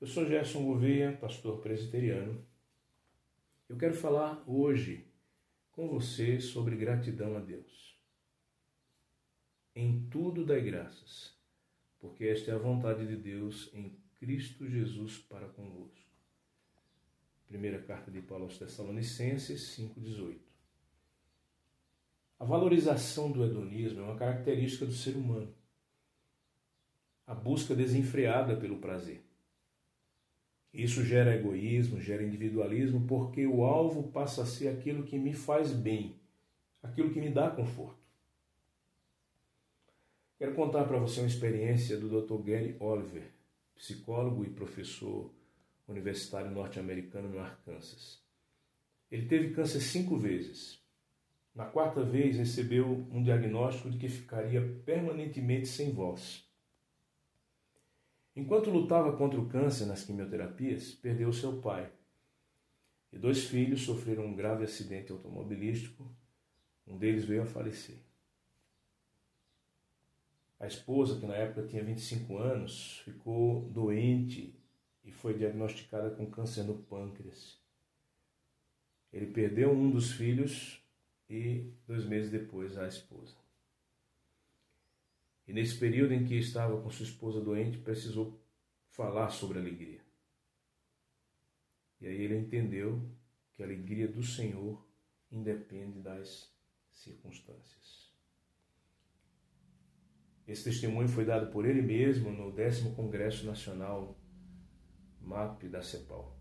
Eu sou Gerson Gouveia, pastor presbiteriano. Eu quero falar hoje com você sobre gratidão a Deus. Em tudo dai graças, porque esta é a vontade de Deus em Cristo Jesus para convosco. Primeira carta de Paulo aos Tessalonicenses 5,18. A valorização do hedonismo é uma característica do ser humano. A busca desenfreada pelo prazer. Isso gera egoísmo, gera individualismo, porque o alvo passa a ser aquilo que me faz bem, aquilo que me dá conforto. Quero contar para você uma experiência do Dr. Gary Oliver, psicólogo e professor universitário norte-americano no Arkansas. Ele teve câncer cinco vezes. Na quarta vez, recebeu um diagnóstico de que ficaria permanentemente sem voz. Enquanto lutava contra o câncer nas quimioterapias, perdeu seu pai. E dois filhos sofreram um grave acidente automobilístico. Um deles veio a falecer. A esposa, que na época tinha 25 anos, ficou doente e foi diagnosticada com câncer no pâncreas. Ele perdeu um dos filhos e dois meses depois a esposa. E nesse período em que estava com sua esposa doente, precisou falar sobre alegria. E aí ele entendeu que a alegria do Senhor independe das circunstâncias. Esse testemunho foi dado por ele mesmo no 10 Congresso Nacional MAP da CEPAL.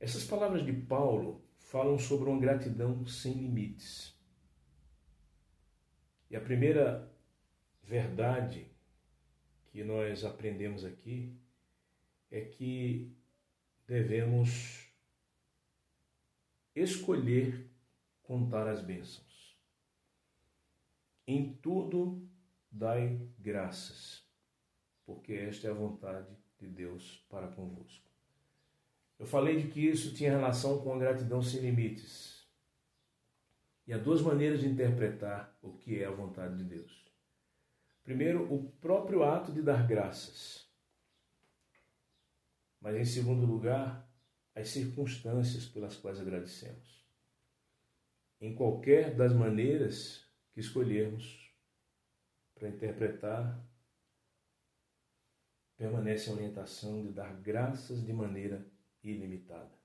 Essas palavras de Paulo falam sobre uma gratidão sem limites. E a primeira verdade que nós aprendemos aqui é que devemos escolher contar as bênçãos. Em tudo dai graças, porque esta é a vontade de Deus para convosco. Eu falei de que isso tinha relação com a gratidão sem limites. E há duas maneiras de interpretar o que é a vontade de Deus. Primeiro, o próprio ato de dar graças. Mas, em segundo lugar, as circunstâncias pelas quais agradecemos. Em qualquer das maneiras que escolhermos para interpretar, permanece a orientação de dar graças de maneira ilimitada.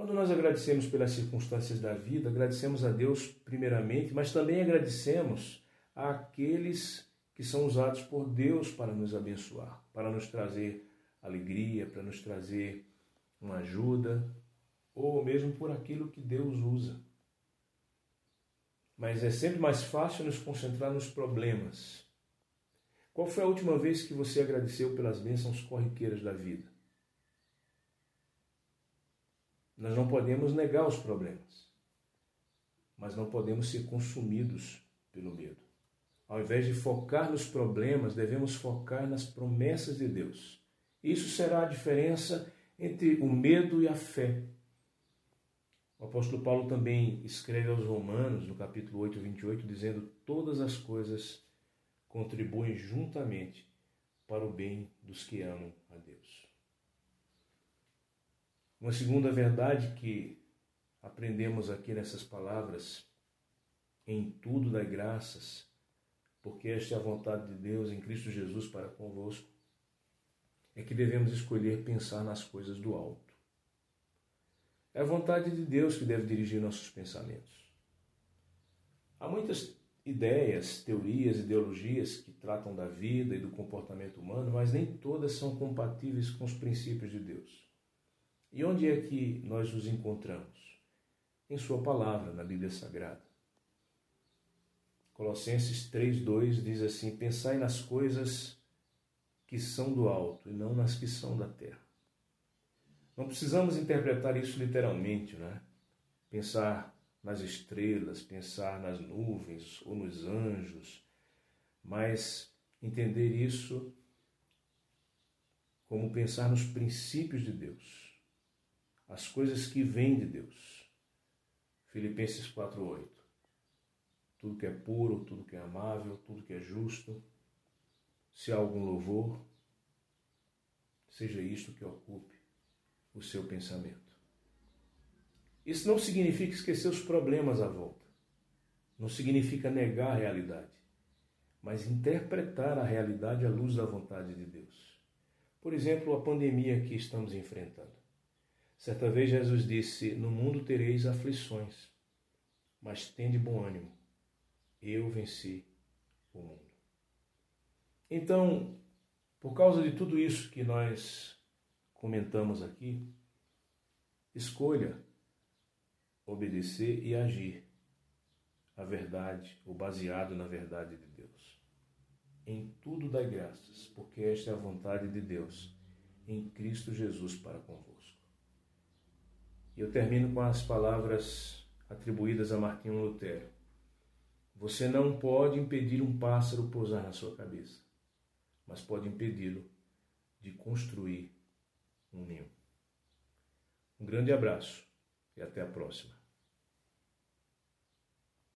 Quando nós agradecemos pelas circunstâncias da vida, agradecemos a Deus primeiramente, mas também agradecemos àqueles que são usados por Deus para nos abençoar, para nos trazer alegria, para nos trazer uma ajuda, ou mesmo por aquilo que Deus usa. Mas é sempre mais fácil nos concentrar nos problemas. Qual foi a última vez que você agradeceu pelas bênçãos corriqueiras da vida? Nós não podemos negar os problemas, mas não podemos ser consumidos pelo medo. Ao invés de focar nos problemas, devemos focar nas promessas de Deus. Isso será a diferença entre o medo e a fé. O apóstolo Paulo também escreve aos Romanos, no capítulo 8, 28, dizendo: Todas as coisas contribuem juntamente para o bem dos que amam a Deus. Uma segunda verdade que aprendemos aqui nessas palavras, em tudo dai graças, porque esta é a vontade de Deus em Cristo Jesus para convosco, é que devemos escolher pensar nas coisas do alto. É a vontade de Deus que deve dirigir nossos pensamentos. Há muitas ideias, teorias, ideologias que tratam da vida e do comportamento humano, mas nem todas são compatíveis com os princípios de Deus. E onde é que nós os encontramos? Em Sua palavra, na Bíblia Sagrada. Colossenses 3,2 diz assim: Pensai nas coisas que são do alto e não nas que são da terra. Não precisamos interpretar isso literalmente, né? Pensar nas estrelas, pensar nas nuvens ou nos anjos, mas entender isso como pensar nos princípios de Deus as coisas que vêm de Deus. Filipenses 4:8. Tudo que é puro, tudo que é amável, tudo que é justo, se há algum louvor, seja isto que ocupe o seu pensamento. Isso não significa esquecer os problemas à volta. Não significa negar a realidade, mas interpretar a realidade à luz da vontade de Deus. Por exemplo, a pandemia que estamos enfrentando. Certa vez Jesus disse: No mundo tereis aflições, mas tende bom ânimo. Eu venci o mundo. Então, por causa de tudo isso que nós comentamos aqui, escolha obedecer e agir a verdade, o baseado na verdade de Deus. Em tudo dai graças, porque esta é a vontade de Deus em Cristo Jesus para convosco. E eu termino com as palavras atribuídas a Martinho Lutero. Você não pode impedir um pássaro pousar na sua cabeça, mas pode impedi-lo de construir um ninho. Um grande abraço e até a próxima.